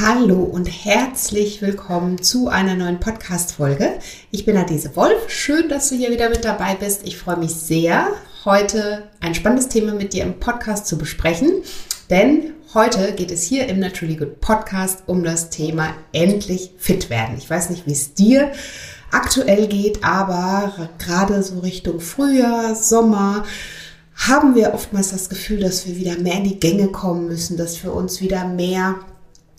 Hallo und herzlich willkommen zu einer neuen Podcast-Folge. Ich bin Adese Wolf. Schön, dass du hier wieder mit dabei bist. Ich freue mich sehr, heute ein spannendes Thema mit dir im Podcast zu besprechen, denn heute geht es hier im Naturally Good Podcast um das Thema endlich fit werden. Ich weiß nicht, wie es dir aktuell geht, aber gerade so Richtung Frühjahr, Sommer, haben wir oftmals das Gefühl, dass wir wieder mehr in die Gänge kommen müssen, dass wir uns wieder mehr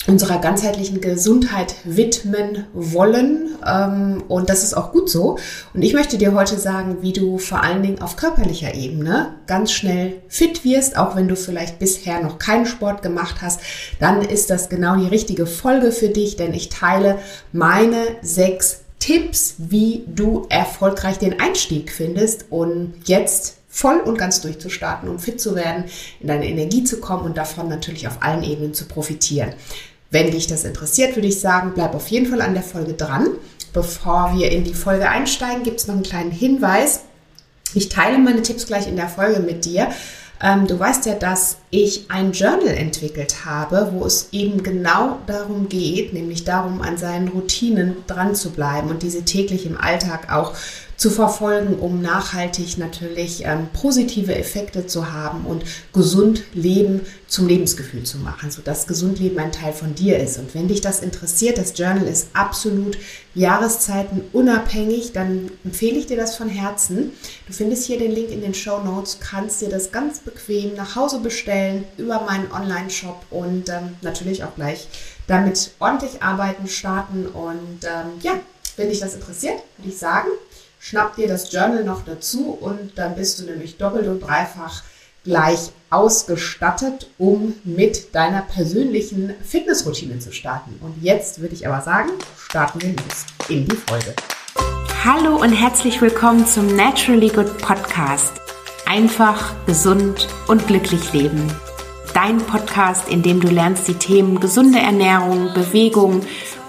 unserer ganzheitlichen Gesundheit widmen wollen. Ähm, und das ist auch gut so. Und ich möchte dir heute sagen, wie du vor allen Dingen auf körperlicher Ebene ganz schnell fit wirst, auch wenn du vielleicht bisher noch keinen Sport gemacht hast. Dann ist das genau die richtige Folge für dich, denn ich teile meine sechs Tipps, wie du erfolgreich den Einstieg findest und jetzt voll und ganz durchzustarten, um fit zu werden, in deine Energie zu kommen und davon natürlich auf allen Ebenen zu profitieren. Wenn dich das interessiert, würde ich sagen, bleib auf jeden Fall an der Folge dran. Bevor wir in die Folge einsteigen, gibt es noch einen kleinen Hinweis. Ich teile meine Tipps gleich in der Folge mit dir. Ähm, du weißt ja, dass ich ein Journal entwickelt habe, wo es eben genau darum geht, nämlich darum, an seinen Routinen dran zu bleiben und diese täglich im Alltag auch zu verfolgen, um nachhaltig natürlich ähm, positive Effekte zu haben und gesund Leben zum Lebensgefühl zu machen, sodass gesund Leben ein Teil von dir ist. Und wenn dich das interessiert, das Journal ist absolut Jahreszeiten unabhängig, dann empfehle ich dir das von Herzen. Du findest hier den Link in den Show Notes, kannst dir das ganz bequem nach Hause bestellen über meinen Online-Shop und ähm, natürlich auch gleich damit ordentlich arbeiten, starten. Und ähm, ja, wenn dich das interessiert, würde ich sagen, schnapp dir das Journal noch dazu und dann bist du nämlich doppelt und dreifach gleich ausgestattet, um mit deiner persönlichen Fitnessroutine zu starten. Und jetzt würde ich aber sagen, starten wir los in die Folge. Hallo und herzlich willkommen zum Naturally Good Podcast. Einfach, gesund und glücklich leben. Dein Podcast, in dem du lernst, die Themen gesunde Ernährung, Bewegung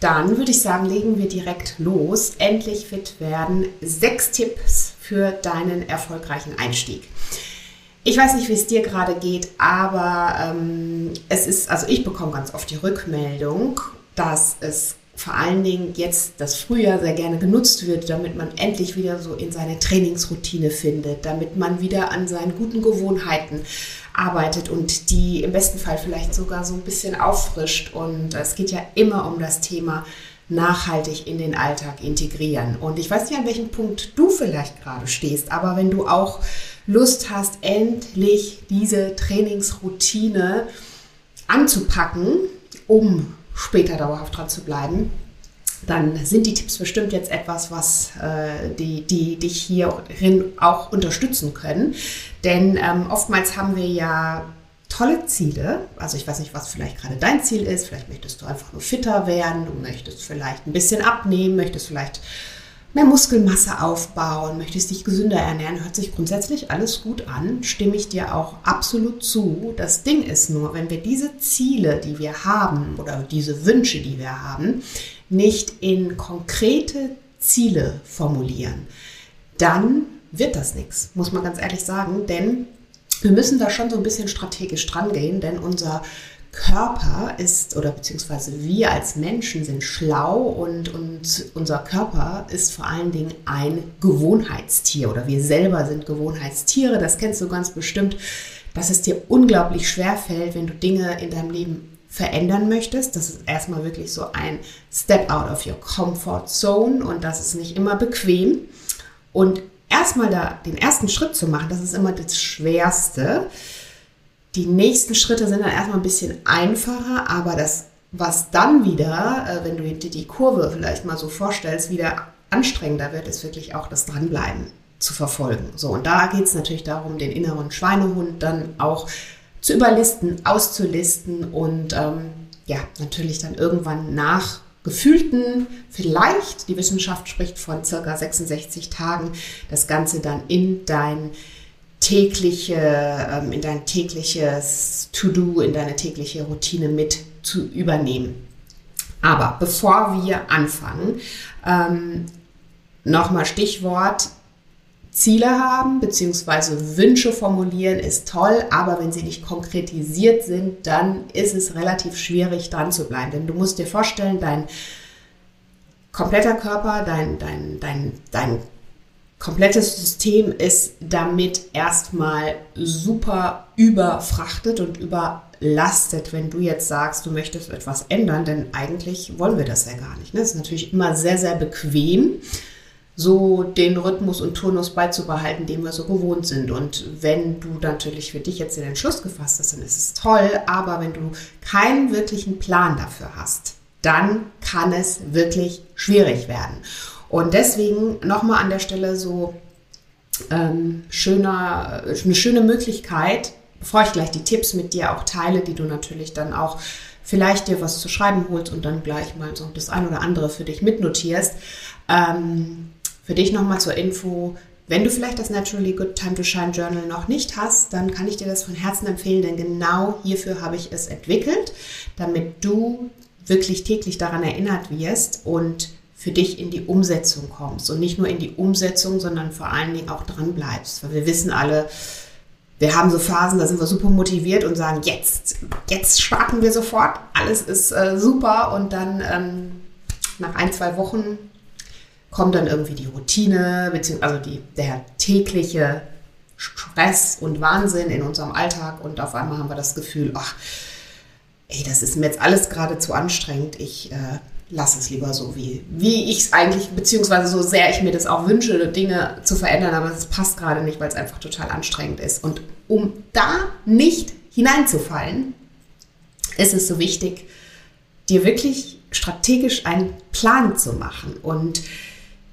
Dann würde ich sagen, legen wir direkt los. Endlich fit werden. Sechs Tipps für deinen erfolgreichen Einstieg. Ich weiß nicht, wie es dir gerade geht, aber ähm, es ist, also ich bekomme ganz oft die Rückmeldung, dass es vor allen Dingen jetzt das Frühjahr sehr gerne genutzt wird, damit man endlich wieder so in seine Trainingsroutine findet, damit man wieder an seinen guten Gewohnheiten arbeitet und die im besten Fall vielleicht sogar so ein bisschen auffrischt. Und es geht ja immer um das Thema nachhaltig in den Alltag integrieren. Und ich weiß nicht, an welchem Punkt du vielleicht gerade stehst, aber wenn du auch Lust hast, endlich diese Trainingsroutine anzupacken, um später dauerhaft dran zu bleiben, dann sind die Tipps bestimmt jetzt etwas, was äh, die, die dich hierin auch unterstützen können. Denn ähm, oftmals haben wir ja tolle Ziele. Also ich weiß nicht, was vielleicht gerade dein Ziel ist. Vielleicht möchtest du einfach nur fitter werden, du möchtest vielleicht ein bisschen abnehmen, möchtest vielleicht mehr Muskelmasse aufbauen, möchtest dich gesünder ernähren, hört sich grundsätzlich alles gut an, stimme ich dir auch absolut zu. Das Ding ist nur, wenn wir diese Ziele, die wir haben oder diese Wünsche, die wir haben, nicht in konkrete Ziele formulieren, dann wird das nichts, muss man ganz ehrlich sagen, denn wir müssen da schon so ein bisschen strategisch dran gehen, denn unser Körper ist, oder beziehungsweise wir als Menschen sind schlau und, und unser Körper ist vor allen Dingen ein Gewohnheitstier oder wir selber sind Gewohnheitstiere. Das kennst du ganz bestimmt, dass es dir unglaublich schwer fällt, wenn du Dinge in deinem Leben verändern möchtest. Das ist erstmal wirklich so ein Step out of your comfort zone und das ist nicht immer bequem. Und erstmal da den ersten Schritt zu machen, das ist immer das Schwerste. Die nächsten Schritte sind dann erstmal ein bisschen einfacher, aber das, was dann wieder, äh, wenn du dir die Kurve vielleicht mal so vorstellst, wieder anstrengender wird, ist wirklich auch das Dranbleiben. zu verfolgen. So, und da geht es natürlich darum, den inneren Schweinehund dann auch zu überlisten, auszulisten und ähm, ja, natürlich dann irgendwann nach gefühlten, vielleicht, die Wissenschaft spricht von circa 66 Tagen, das Ganze dann in dein tägliche, ähm, in dein tägliches To-Do, in deine tägliche Routine mit zu übernehmen. Aber bevor wir anfangen, ähm, nochmal Stichwort Ziele haben bzw. Wünsche formulieren ist toll, aber wenn sie nicht konkretisiert sind, dann ist es relativ schwierig dran zu bleiben. Denn du musst dir vorstellen, dein kompletter Körper, dein, dein, dein, dein komplettes System ist damit erstmal super überfrachtet und überlastet, wenn du jetzt sagst, du möchtest etwas ändern, denn eigentlich wollen wir das ja gar nicht. Ne? Das ist natürlich immer sehr, sehr bequem so den Rhythmus und Turnus beizubehalten, den wir so gewohnt sind. Und wenn du natürlich für dich jetzt den Entschluss gefasst hast, dann ist es toll. Aber wenn du keinen wirklichen Plan dafür hast, dann kann es wirklich schwierig werden. Und deswegen nochmal an der Stelle so ähm, schöner, eine schöne Möglichkeit, bevor ich gleich die Tipps mit dir auch teile, die du natürlich dann auch vielleicht dir was zu schreiben holst und dann gleich mal so das ein oder andere für dich mitnotierst. Ähm, für dich nochmal zur Info, wenn du vielleicht das Naturally Good Time to Shine Journal noch nicht hast, dann kann ich dir das von Herzen empfehlen, denn genau hierfür habe ich es entwickelt, damit du wirklich täglich daran erinnert wirst und für dich in die Umsetzung kommst. Und nicht nur in die Umsetzung, sondern vor allen Dingen auch dran bleibst. Weil wir wissen alle, wir haben so Phasen, da sind wir super motiviert und sagen, jetzt, jetzt starten wir sofort, alles ist äh, super und dann ähm, nach ein, zwei Wochen kommt dann irgendwie die Routine, also die, der tägliche Stress und Wahnsinn in unserem Alltag und auf einmal haben wir das Gefühl, ach, ey, das ist mir jetzt alles gerade zu anstrengend, ich äh, lasse es lieber so, wie, wie ich es eigentlich, beziehungsweise so sehr ich mir das auch wünsche, Dinge zu verändern, aber es passt gerade nicht, weil es einfach total anstrengend ist. Und um da nicht hineinzufallen, ist es so wichtig, dir wirklich strategisch einen Plan zu machen und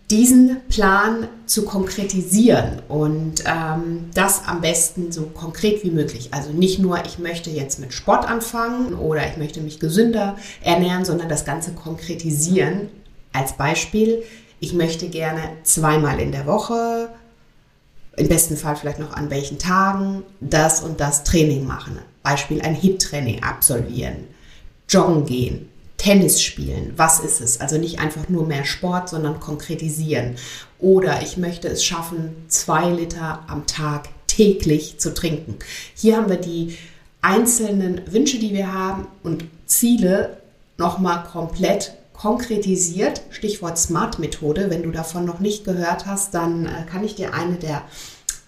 diesen Plan zu konkretisieren und ähm, das am besten so konkret wie möglich. Also nicht nur, ich möchte jetzt mit Sport anfangen oder ich möchte mich gesünder ernähren, sondern das Ganze konkretisieren. Als Beispiel, ich möchte gerne zweimal in der Woche, im besten Fall vielleicht noch an welchen Tagen, das und das Training machen. Beispiel ein HIT-Training absolvieren, joggen gehen, Tennis spielen. Was ist es? Also nicht einfach nur mehr Sport, sondern konkretisieren. Oder ich möchte es schaffen, zwei Liter am Tag täglich zu trinken. Hier haben wir die einzelnen Wünsche, die wir haben und Ziele nochmal komplett konkretisiert. Stichwort Smart-Methode. Wenn du davon noch nicht gehört hast, dann äh, kann ich dir eine der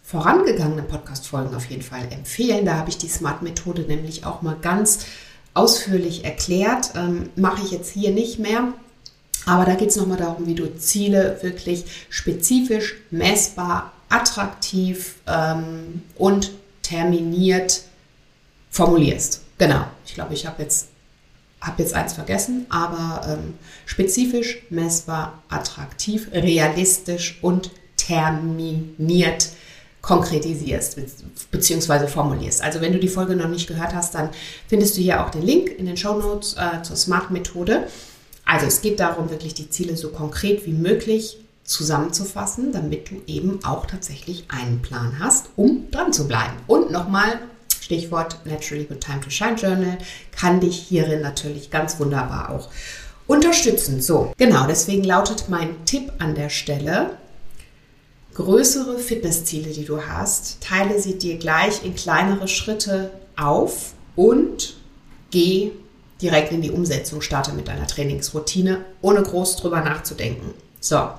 vorangegangenen Podcast-Folgen auf jeden Fall empfehlen. Da habe ich die Smart-Methode nämlich auch mal ganz ausführlich erklärt. Ähm, Mache ich jetzt hier nicht mehr. Aber da geht es nochmal darum, wie du Ziele wirklich spezifisch, messbar, attraktiv ähm, und terminiert formulierst. Genau. Ich glaube, ich habe jetzt, hab jetzt eins vergessen, aber ähm, spezifisch, messbar, attraktiv, realistisch und terminiert konkretisierst bzw. formulierst. Also wenn du die Folge noch nicht gehört hast, dann findest du hier auch den Link in den Show Notes äh, zur Smart-Methode. Also es geht darum, wirklich die Ziele so konkret wie möglich zusammenzufassen, damit du eben auch tatsächlich einen Plan hast, um dran zu bleiben. Und nochmal, Stichwort Naturally Good Time to Shine Journal, kann dich hierin natürlich ganz wunderbar auch unterstützen. So, genau, deswegen lautet mein Tipp an der Stelle, größere Fitnessziele, die du hast, teile sie dir gleich in kleinere Schritte auf und geh direkt in die Umsetzung, starte mit deiner Trainingsroutine, ohne groß drüber nachzudenken. So.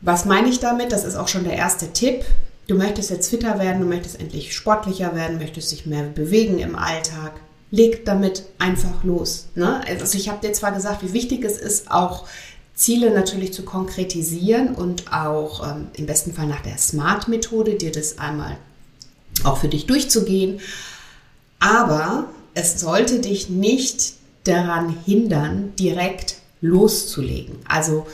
Was meine ich damit? Das ist auch schon der erste Tipp. Du möchtest jetzt fitter werden, du möchtest endlich sportlicher werden, möchtest dich mehr bewegen im Alltag. Leg damit einfach los. Ne? Also ich habe dir zwar gesagt, wie wichtig es ist, auch Ziele natürlich zu konkretisieren und auch ähm, im besten Fall nach der SMART-Methode dir das einmal auch für dich durchzugehen. Aber es sollte dich nicht daran hindern, direkt loszulegen. Also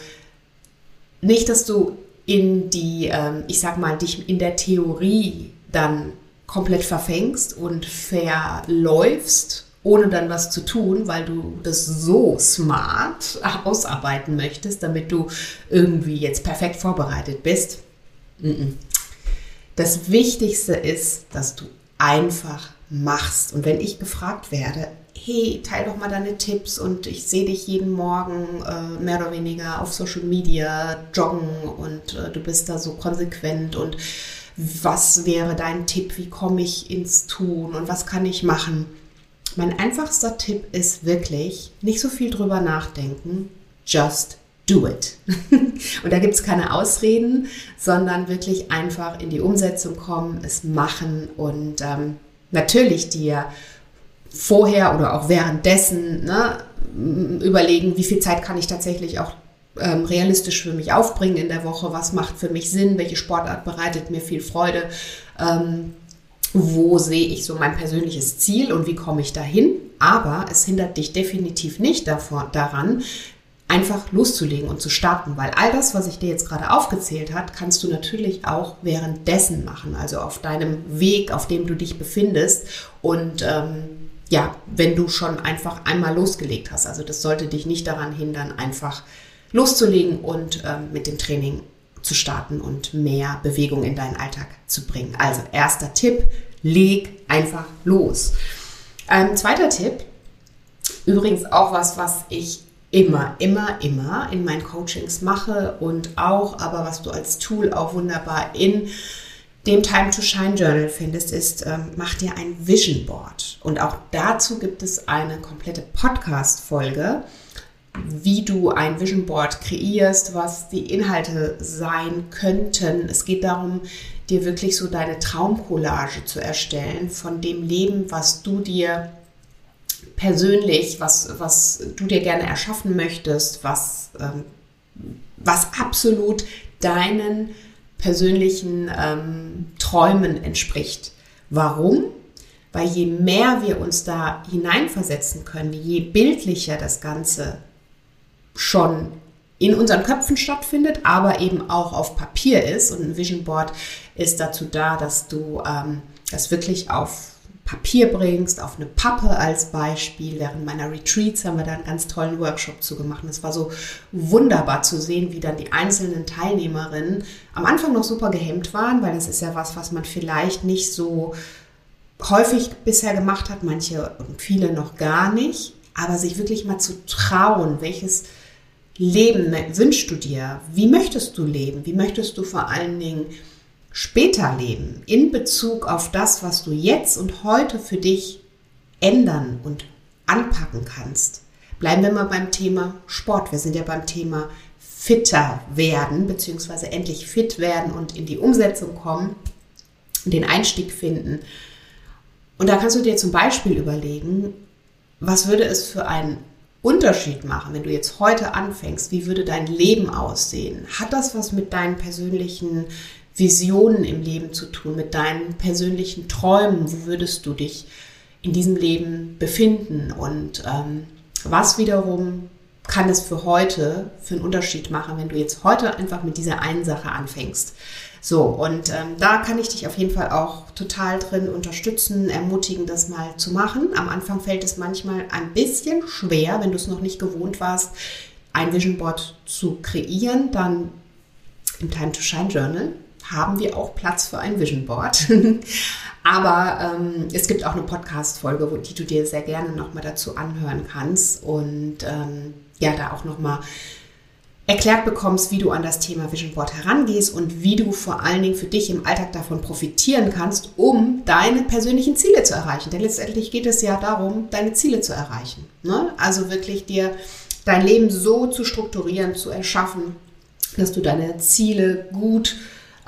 nicht, dass du in die, ähm, ich sag mal, dich in der Theorie dann komplett verfängst und verläufst, ohne dann was zu tun, weil du das so smart ausarbeiten möchtest, damit du irgendwie jetzt perfekt vorbereitet bist. Das Wichtigste ist, dass du einfach machst. Und wenn ich gefragt werde, hey, teil doch mal deine Tipps und ich sehe dich jeden Morgen äh, mehr oder weniger auf Social Media joggen und äh, du bist da so konsequent und was wäre dein Tipp, wie komme ich ins Tun und was kann ich machen? Mein einfachster Tipp ist wirklich, nicht so viel drüber nachdenken, just do it. und da gibt es keine Ausreden, sondern wirklich einfach in die Umsetzung kommen, es machen und ähm, natürlich dir vorher oder auch währenddessen ne, überlegen, wie viel Zeit kann ich tatsächlich auch ähm, realistisch für mich aufbringen in der Woche, was macht für mich Sinn, welche Sportart bereitet mir viel Freude, ähm, wo sehe ich so mein persönliches Ziel und wie komme ich dahin. Aber es hindert dich definitiv nicht davor, daran, einfach loszulegen und zu starten, weil all das, was ich dir jetzt gerade aufgezählt habe, kannst du natürlich auch währenddessen machen, also auf deinem Weg, auf dem du dich befindest und ähm, ja, wenn du schon einfach einmal losgelegt hast. Also das sollte dich nicht daran hindern, einfach loszulegen und ähm, mit dem Training zu starten und mehr Bewegung in deinen Alltag zu bringen. Also erster Tipp, leg einfach los. Ähm, zweiter Tipp, übrigens auch was, was ich immer, immer, immer in meinen Coachings mache und auch, aber was du als Tool auch wunderbar in dem Time to Shine Journal findest, ist, ähm, mach dir ein Vision Board. Und auch dazu gibt es eine komplette Podcast-Folge, wie du ein Vision Board kreierst, was die Inhalte sein könnten. Es geht darum, dir wirklich so deine Traumcollage zu erstellen von dem Leben, was du dir persönlich, was, was du dir gerne erschaffen möchtest, was, ähm, was absolut deinen persönlichen ähm, Träumen entspricht. Warum? Weil je mehr wir uns da hineinversetzen können, je bildlicher das Ganze schon in unseren Köpfen stattfindet, aber eben auch auf Papier ist. Und ein Vision Board ist dazu da, dass du ähm, das wirklich auf Papier bringst, auf eine Pappe als Beispiel. Während meiner Retreats haben wir da einen ganz tollen Workshop zu gemacht. Es war so wunderbar zu sehen, wie dann die einzelnen Teilnehmerinnen am Anfang noch super gehemmt waren, weil das ist ja was, was man vielleicht nicht so häufig bisher gemacht hat, manche und viele noch gar nicht, aber sich wirklich mal zu trauen, welches Leben wünschst du dir? Wie möchtest du leben? Wie möchtest du vor allen Dingen später leben in Bezug auf das, was du jetzt und heute für dich ändern und anpacken kannst. Bleiben wir mal beim Thema Sport. Wir sind ja beim Thema fitter werden, beziehungsweise endlich fit werden und in die Umsetzung kommen, den Einstieg finden. Und da kannst du dir zum Beispiel überlegen, was würde es für einen Unterschied machen, wenn du jetzt heute anfängst? Wie würde dein Leben aussehen? Hat das was mit deinen persönlichen Visionen im Leben zu tun, mit deinen persönlichen Träumen. Wo würdest du dich in diesem Leben befinden? Und ähm, was wiederum kann es für heute für einen Unterschied machen, wenn du jetzt heute einfach mit dieser einen Sache anfängst? So, und ähm, da kann ich dich auf jeden Fall auch total drin unterstützen, ermutigen, das mal zu machen. Am Anfang fällt es manchmal ein bisschen schwer, wenn du es noch nicht gewohnt warst, ein Vision Board zu kreieren, dann im Time to Shine Journal haben wir auch Platz für ein Vision Board. Aber ähm, es gibt auch eine Podcast-Folge, die du dir sehr gerne nochmal dazu anhören kannst und ähm, ja, da auch nochmal erklärt bekommst, wie du an das Thema Vision Board herangehst und wie du vor allen Dingen für dich im Alltag davon profitieren kannst, um deine persönlichen Ziele zu erreichen. Denn letztendlich geht es ja darum, deine Ziele zu erreichen. Ne? Also wirklich dir dein Leben so zu strukturieren, zu erschaffen, dass du deine Ziele gut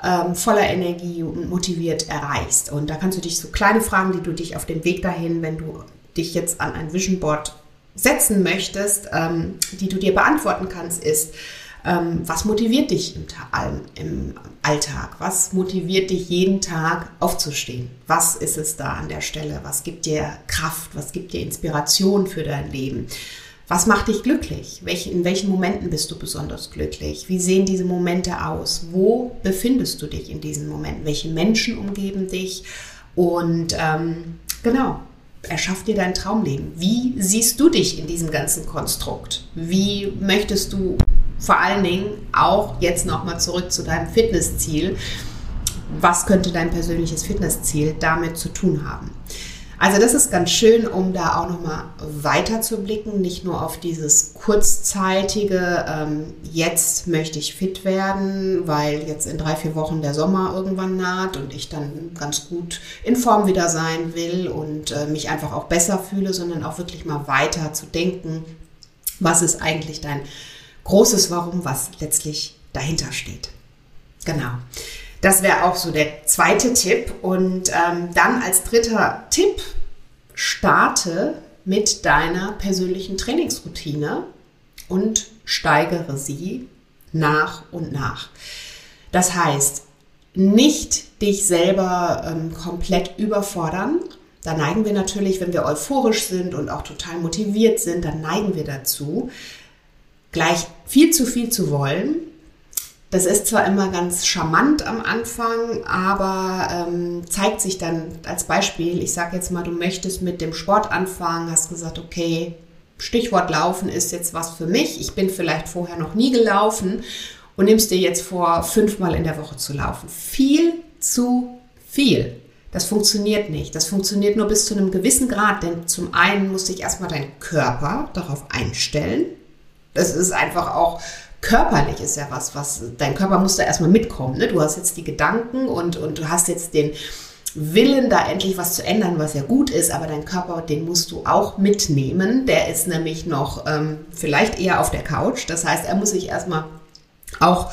ähm, voller Energie und motiviert erreichst. Und da kannst du dich so kleine Fragen, die du dich auf dem Weg dahin, wenn du dich jetzt an ein Vision Board setzen möchtest, ähm, die du dir beantworten kannst, ist, ähm, was motiviert dich im, im, Alltag? Was motiviert dich jeden Tag aufzustehen? Was ist es da an der Stelle? Was gibt dir Kraft? Was gibt dir Inspiration für dein Leben? Was macht dich glücklich? in welchen Momenten bist du besonders glücklich? Wie sehen diese Momente aus? Wo befindest du dich in diesen Momenten? Welche Menschen umgeben dich? Und ähm, genau, erschaff dir dein Traumleben. Wie siehst du dich in diesem ganzen Konstrukt? Wie möchtest du vor allen Dingen auch jetzt nochmal zurück zu deinem Fitnessziel? Was könnte dein persönliches Fitnessziel damit zu tun haben? Also das ist ganz schön, um da auch nochmal weiter zu blicken, nicht nur auf dieses kurzzeitige, ähm, jetzt möchte ich fit werden, weil jetzt in drei, vier Wochen der Sommer irgendwann naht und ich dann ganz gut in Form wieder sein will und äh, mich einfach auch besser fühle, sondern auch wirklich mal weiter zu denken, was ist eigentlich dein großes Warum, was letztlich dahinter steht. Genau. Das wäre auch so der zweite Tipp. Und ähm, dann als dritter Tipp, starte mit deiner persönlichen Trainingsroutine und steigere sie nach und nach. Das heißt, nicht dich selber ähm, komplett überfordern. Da neigen wir natürlich, wenn wir euphorisch sind und auch total motiviert sind, dann neigen wir dazu, gleich viel zu viel zu wollen das ist zwar immer ganz charmant am Anfang, aber ähm, zeigt sich dann als Beispiel, ich sage jetzt mal, du möchtest mit dem Sport anfangen, hast gesagt, okay, Stichwort Laufen ist jetzt was für mich. Ich bin vielleicht vorher noch nie gelaufen und nimmst dir jetzt vor, fünfmal in der Woche zu laufen. Viel zu viel. Das funktioniert nicht. Das funktioniert nur bis zu einem gewissen Grad, denn zum einen muss sich erstmal dein Körper darauf einstellen. Das ist einfach auch körperlich ist ja was, was dein Körper muss da erstmal mitkommen. Ne? Du hast jetzt die Gedanken und, und du hast jetzt den Willen, da endlich was zu ändern, was ja gut ist, aber dein Körper, den musst du auch mitnehmen. Der ist nämlich noch ähm, vielleicht eher auf der Couch. Das heißt, er muss sich erstmal auch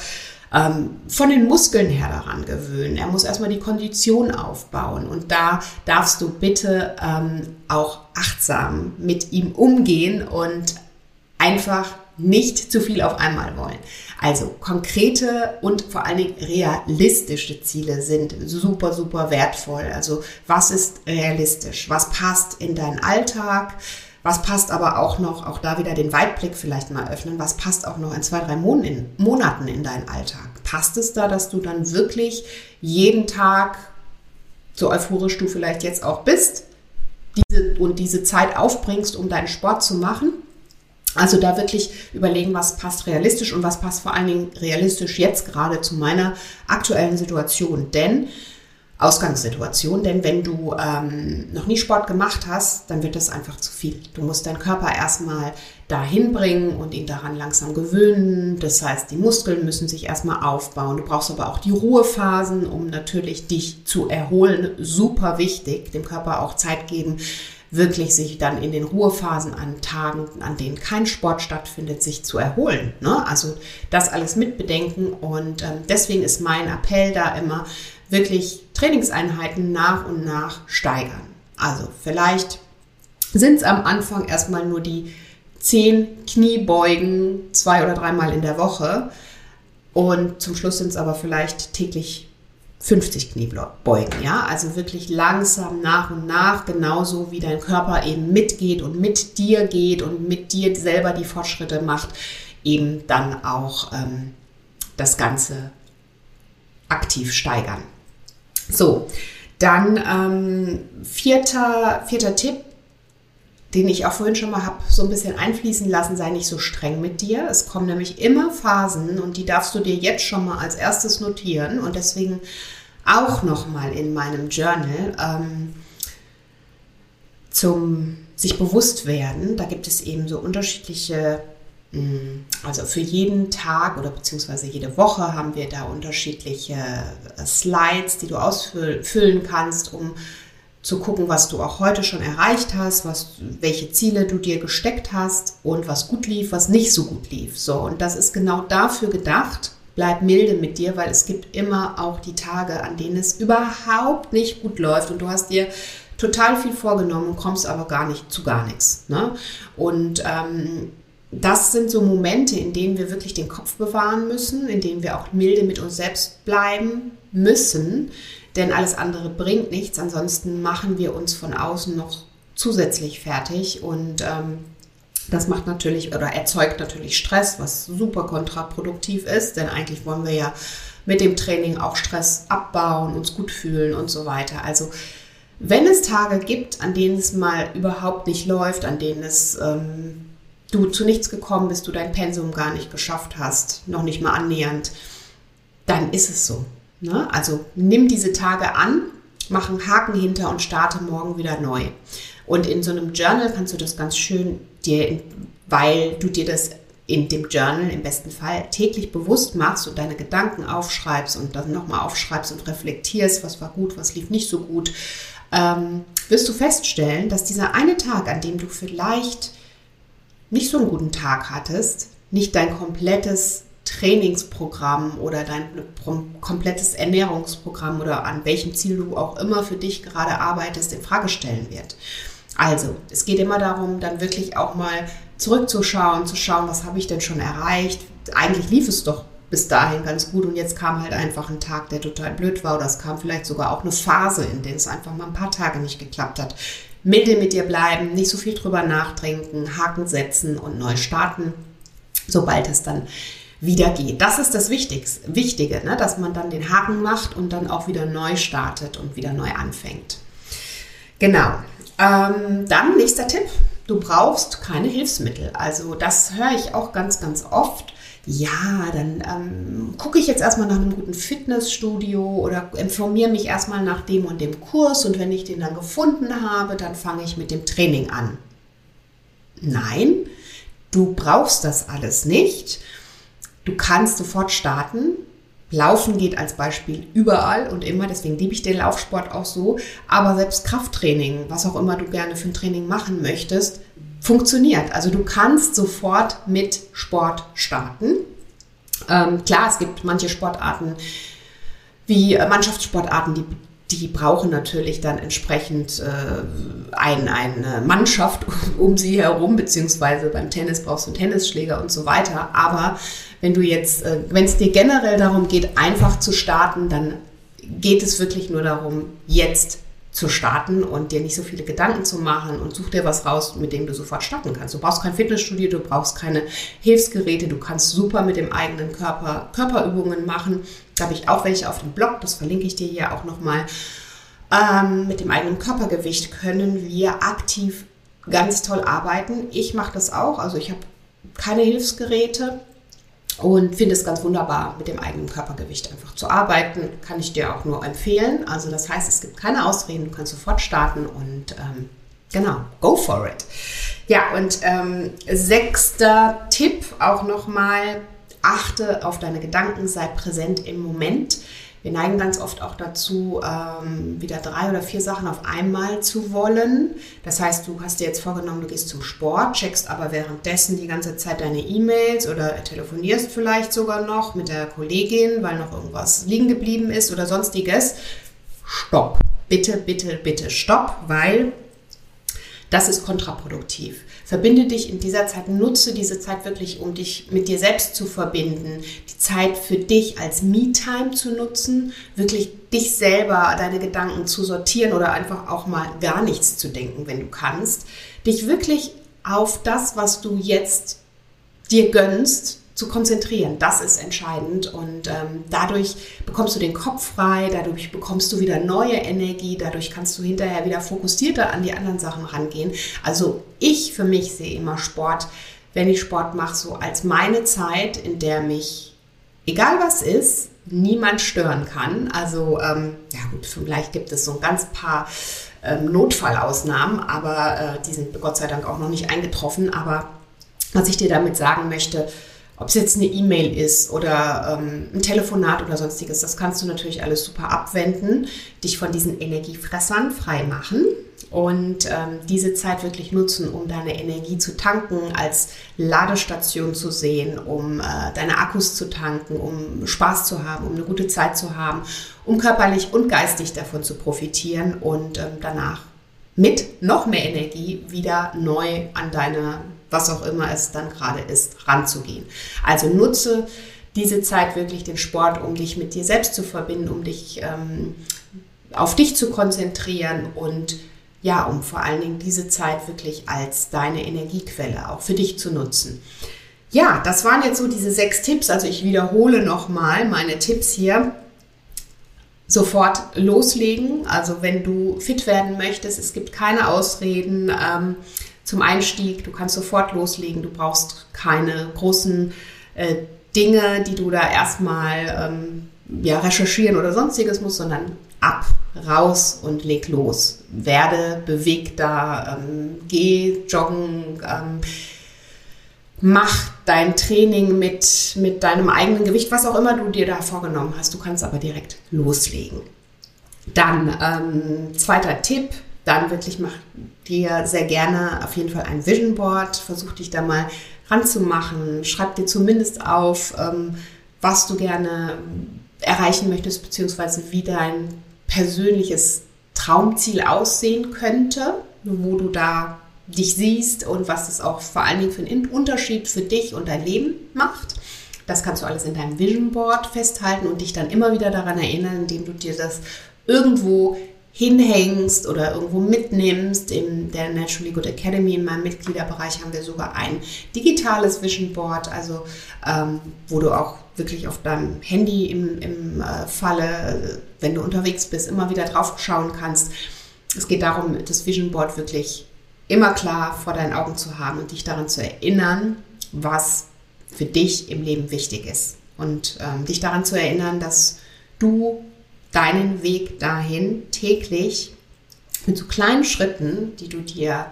ähm, von den Muskeln her daran gewöhnen. Er muss erstmal die Kondition aufbauen. Und da darfst du bitte ähm, auch achtsam mit ihm umgehen und einfach nicht zu viel auf einmal wollen. Also konkrete und vor allen Dingen realistische Ziele sind super, super wertvoll. Also was ist realistisch? Was passt in deinen Alltag? Was passt aber auch noch, auch da wieder den Weitblick vielleicht mal öffnen, was passt auch noch in zwei, drei Monaten in deinen Alltag? Passt es da, dass du dann wirklich jeden Tag, so euphorisch du vielleicht jetzt auch bist, diese, und diese Zeit aufbringst, um deinen Sport zu machen? Also da wirklich überlegen, was passt realistisch und was passt vor allen Dingen realistisch jetzt gerade zu meiner aktuellen Situation. Denn Ausgangssituation, denn wenn du ähm, noch nie Sport gemacht hast, dann wird das einfach zu viel. Du musst deinen Körper erstmal dahin bringen und ihn daran langsam gewöhnen. Das heißt, die Muskeln müssen sich erstmal aufbauen. Du brauchst aber auch die Ruhephasen, um natürlich dich zu erholen. Super wichtig, dem Körper auch Zeit geben, wirklich sich dann in den Ruhephasen an Tagen, an denen kein Sport stattfindet, sich zu erholen. Ne? Also das alles mitbedenken und ähm, deswegen ist mein Appell da immer, wirklich Trainingseinheiten nach und nach steigern. Also vielleicht sind es am Anfang erstmal nur die zehn Kniebeugen zwei oder dreimal in der Woche und zum Schluss sind es aber vielleicht täglich 50 Kniebeugen, ja, also wirklich langsam nach und nach, genauso wie dein Körper eben mitgeht und mit dir geht und mit dir selber die Fortschritte macht, eben dann auch ähm, das Ganze aktiv steigern. So, dann ähm, vierter, vierter Tipp, den ich auch vorhin schon mal habe so ein bisschen einfließen lassen, sei nicht so streng mit dir. Es kommen nämlich immer Phasen und die darfst du dir jetzt schon mal als erstes notieren und deswegen auch noch mal in meinem Journal ähm, zum sich bewusst werden. Da gibt es eben so unterschiedliche, mm, also für jeden Tag oder beziehungsweise jede Woche haben wir da unterschiedliche äh, Slides, die du ausfüllen kannst, um zu gucken, was du auch heute schon erreicht hast, was, welche Ziele du dir gesteckt hast und was gut lief, was nicht so gut lief. So, und das ist genau dafür gedacht, bleib milde mit dir, weil es gibt immer auch die Tage, an denen es überhaupt nicht gut läuft und du hast dir total viel vorgenommen und kommst aber gar nicht zu gar nichts. Ne? Und ähm, das sind so Momente, in denen wir wirklich den Kopf bewahren müssen, in denen wir auch milde mit uns selbst bleiben müssen, denn alles andere bringt nichts. Ansonsten machen wir uns von außen noch zusätzlich fertig und ähm, Das macht natürlich oder erzeugt natürlich Stress, was super kontraproduktiv ist, denn eigentlich wollen wir ja mit dem Training auch Stress abbauen, uns gut fühlen und so weiter. Also wenn es Tage gibt, an denen es mal überhaupt nicht läuft, an denen es ähm, du zu nichts gekommen bist, du dein Pensum gar nicht geschafft hast, noch nicht mal annähernd, dann ist es so. Ne? Also nimm diese Tage an, mach einen Haken hinter und starte morgen wieder neu. Und in so einem Journal kannst du das ganz schön dir, weil du dir das in dem Journal im besten Fall täglich bewusst machst und deine Gedanken aufschreibst und dann nochmal aufschreibst und reflektierst, was war gut, was lief nicht so gut, ähm, wirst du feststellen, dass dieser eine Tag, an dem du vielleicht nicht so einen guten Tag hattest, nicht dein komplettes Trainingsprogramm oder dein komplettes Ernährungsprogramm oder an welchem Ziel du auch immer für dich gerade arbeitest, in Frage stellen wird. Also, es geht immer darum, dann wirklich auch mal zurückzuschauen, zu schauen, was habe ich denn schon erreicht. Eigentlich lief es doch bis dahin ganz gut und jetzt kam halt einfach ein Tag, der total blöd war oder es kam vielleicht sogar auch eine Phase, in der es einfach mal ein paar Tage nicht geklappt hat. Milde mit dir bleiben, nicht so viel drüber nachdenken, Haken setzen und neu starten, sobald es dann wieder geht. Das ist das Wichtige, ne? dass man dann den Haken macht und dann auch wieder neu startet und wieder neu anfängt. Genau. Ähm, dann nächster Tipp. Du brauchst keine Hilfsmittel. Also das höre ich auch ganz, ganz oft. Ja, dann ähm, gucke ich jetzt erstmal nach einem guten Fitnessstudio oder informiere mich erstmal nach dem und dem Kurs und wenn ich den dann gefunden habe, dann fange ich mit dem Training an. Nein, du brauchst das alles nicht. Du kannst sofort starten. Laufen geht als Beispiel überall und immer, deswegen liebe ich den Laufsport auch so. Aber selbst Krafttraining, was auch immer du gerne für ein Training machen möchtest, funktioniert. Also du kannst sofort mit Sport starten. Ähm, klar, es gibt manche Sportarten wie Mannschaftssportarten, die die brauchen natürlich dann entsprechend äh, ein, eine Mannschaft um sie herum, beziehungsweise beim Tennis brauchst du einen Tennisschläger und so weiter. Aber wenn du jetzt, äh, wenn es dir generell darum geht, einfach zu starten, dann geht es wirklich nur darum, jetzt zu starten und dir nicht so viele Gedanken zu machen und such dir was raus, mit dem du sofort starten kannst. Du brauchst kein Fitnessstudio, du brauchst keine Hilfsgeräte, du kannst super mit dem eigenen Körper Körperübungen machen. Da habe ich auch welche auf dem Blog, das verlinke ich dir hier auch nochmal. Ähm, mit dem eigenen Körpergewicht können wir aktiv ganz toll arbeiten. Ich mache das auch, also ich habe keine Hilfsgeräte und finde es ganz wunderbar, mit dem eigenen Körpergewicht einfach zu arbeiten. Kann ich dir auch nur empfehlen. Also das heißt, es gibt keine Ausreden, du kannst sofort starten und ähm, genau, go for it. Ja, und ähm, sechster Tipp auch nochmal, achte auf deine Gedanken, sei präsent im Moment. Wir neigen ganz oft auch dazu, ähm, wieder drei oder vier Sachen auf einmal zu wollen. Das heißt, du hast dir jetzt vorgenommen, du gehst zum Sport, checkst aber währenddessen die ganze Zeit deine E-Mails oder telefonierst vielleicht sogar noch mit der Kollegin, weil noch irgendwas liegen geblieben ist oder sonstiges. Stopp. Bitte, bitte, bitte stopp, weil das ist kontraproduktiv. Verbinde dich in dieser Zeit, nutze diese Zeit wirklich, um dich mit dir selbst zu verbinden, die Zeit für dich als Me-Time zu nutzen, wirklich dich selber, deine Gedanken zu sortieren oder einfach auch mal gar nichts zu denken, wenn du kannst. Dich wirklich auf das, was du jetzt dir gönnst, zu konzentrieren. Das ist entscheidend und ähm, dadurch bekommst du den Kopf frei, dadurch bekommst du wieder neue Energie, dadurch kannst du hinterher wieder fokussierter an die anderen Sachen rangehen. Also ich für mich sehe immer Sport, wenn ich Sport mache, so als meine Zeit, in der mich, egal was ist, niemand stören kann. Also ähm, ja gut, vielleicht gibt es so ein ganz paar ähm, Notfallausnahmen, aber äh, die sind Gott sei Dank auch noch nicht eingetroffen. Aber was ich dir damit sagen möchte, ob es jetzt eine E-Mail ist oder ähm, ein Telefonat oder sonstiges, das kannst du natürlich alles super abwenden, dich von diesen Energiefressern frei machen und ähm, diese Zeit wirklich nutzen, um deine Energie zu tanken, als Ladestation zu sehen, um äh, deine Akkus zu tanken, um Spaß zu haben, um eine gute Zeit zu haben, um körperlich und geistig davon zu profitieren und ähm, danach mit noch mehr Energie wieder neu an deine was auch immer es dann gerade ist, ranzugehen. Also nutze diese Zeit wirklich den Sport, um dich mit dir selbst zu verbinden, um dich ähm, auf dich zu konzentrieren und ja, um vor allen Dingen diese Zeit wirklich als deine Energiequelle auch für dich zu nutzen. Ja, das waren jetzt so diese sechs Tipps. Also ich wiederhole nochmal meine Tipps hier. Sofort loslegen. Also wenn du fit werden möchtest, es gibt keine Ausreden ähm, zum Einstieg. Du kannst sofort loslegen. Du brauchst keine großen äh, Dinge, die du da erstmal ähm, ja, recherchieren oder sonstiges musst, sondern ab, raus und leg los. Werde bewegter, ähm, geh joggen, ähm, mach dein Training mit, mit deinem eigenen Gewicht, was auch immer du dir da vorgenommen hast. Du kannst aber direkt loslegen. Dann ähm, zweiter Tipp, dann wirklich mach dir sehr gerne auf jeden Fall ein Vision Board. Versuch dich da mal ranzumachen. Schreib dir zumindest auf, ähm, was du gerne erreichen möchtest, beziehungsweise wie dein persönliches Traumziel aussehen könnte, wo du da dich siehst und was es auch vor allen Dingen für einen Unterschied für dich und dein Leben macht. Das kannst du alles in deinem Vision Board festhalten und dich dann immer wieder daran erinnern, indem du dir das irgendwo hinhängst oder irgendwo mitnimmst. In der Naturally Good Academy, in meinem Mitgliederbereich, haben wir sogar ein digitales Vision Board, also ähm, wo du auch wirklich auf deinem Handy im, im äh, Falle, wenn du unterwegs bist, immer wieder drauf schauen kannst. Es geht darum, das Vision Board wirklich immer klar vor deinen Augen zu haben und dich daran zu erinnern, was für dich im Leben wichtig ist. Und ähm, dich daran zu erinnern, dass du deinen Weg dahin täglich mit so kleinen Schritten, die du dir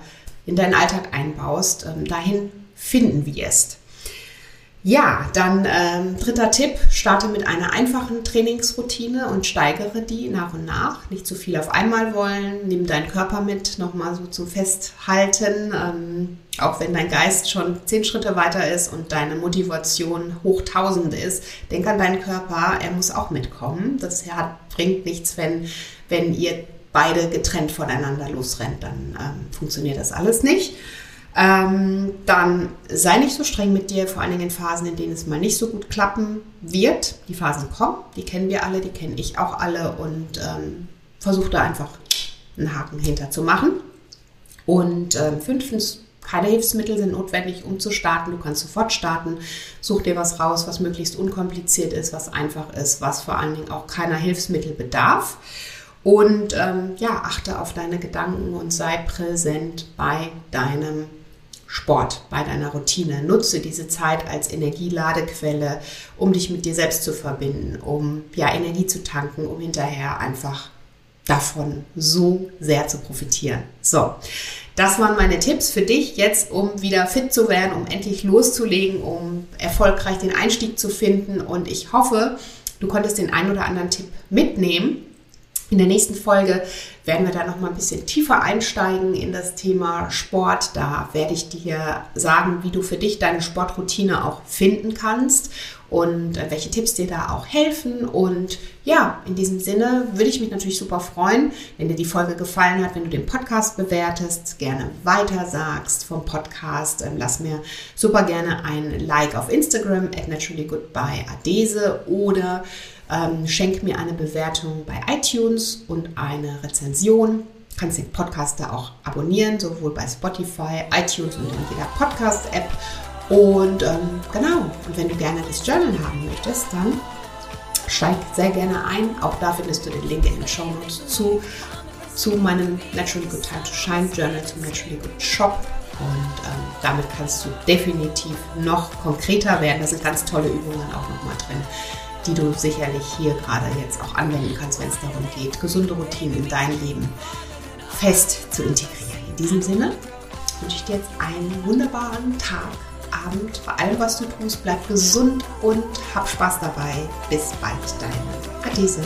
in deinen Alltag einbaust, ähm, dahin finden wirst. Ja, dann ähm, dritter Tipp, starte mit einer einfachen Trainingsroutine und steigere die nach und nach. Nicht zu viel auf einmal wollen, nimm deinen Körper mit, nochmal so zum Festhalten. Ähm, auch wenn dein Geist schon zehn Schritte weiter ist und deine Motivation hoch tausend ist, denk an deinen Körper, er muss auch mitkommen. Das hat, bringt nichts, wenn, wenn ihr beide getrennt voneinander losrennt, dann ähm, funktioniert das alles nicht. Ähm, dann sei nicht so streng mit dir, vor allen Dingen in Phasen, in denen es mal nicht so gut klappen wird. Die Phasen kommen, die kennen wir alle, die kenne ich auch alle und ähm, versuch da einfach einen Haken hinter zu machen. Und ähm, fünftens, keine Hilfsmittel sind notwendig, um zu starten. Du kannst sofort starten. Such dir was raus, was möglichst unkompliziert ist, was einfach ist, was vor allen Dingen auch keiner Hilfsmittel bedarf. Und ähm, ja, achte auf deine Gedanken und sei präsent bei deinem Sport, bei deiner Routine. Nutze diese Zeit als Energieladequelle, um dich mit dir selbst zu verbinden, um ja Energie zu tanken, um hinterher einfach davon so sehr zu profitieren. So, das waren meine Tipps für dich jetzt, um wieder fit zu werden, um endlich loszulegen, um erfolgreich den Einstieg zu finden. Und ich hoffe, du konntest den einen oder anderen Tipp mitnehmen in der nächsten Folge werden wir da noch mal ein bisschen tiefer einsteigen in das Thema Sport. Da werde ich dir sagen, wie du für dich deine Sportroutine auch finden kannst und äh, welche Tipps dir da auch helfen. Und ja, in diesem Sinne würde ich mich natürlich super freuen, wenn dir die Folge gefallen hat, wenn du den Podcast bewertest, gerne weiter sagst vom Podcast. Ähm, lass mir super gerne ein Like auf Instagram at naturallygoodbyeadese oder ähm, schenk mir eine Bewertung bei iTunes und eine Rezension. Kannst den Podcast da auch abonnieren, sowohl bei Spotify, iTunes und in jeder Podcast-App. Und ähm, genau, und wenn du gerne das Journal haben möchtest, dann steig sehr gerne ein. Auch da findest du den Link in den Show Notes zu, zu meinem Naturally Good Time to Shine Journal, zum Naturally Good Shop. Und ähm, damit kannst du definitiv noch konkreter werden. Da sind ganz tolle Übungen auch nochmal drin die du sicherlich hier gerade jetzt auch anwenden kannst, wenn es darum geht, gesunde Routinen in dein Leben fest zu integrieren. In diesem Sinne wünsche ich dir jetzt einen wunderbaren Tag, Abend, bei allem, was du tust. Bleib gesund und hab Spaß dabei. Bis bald, deine Adese.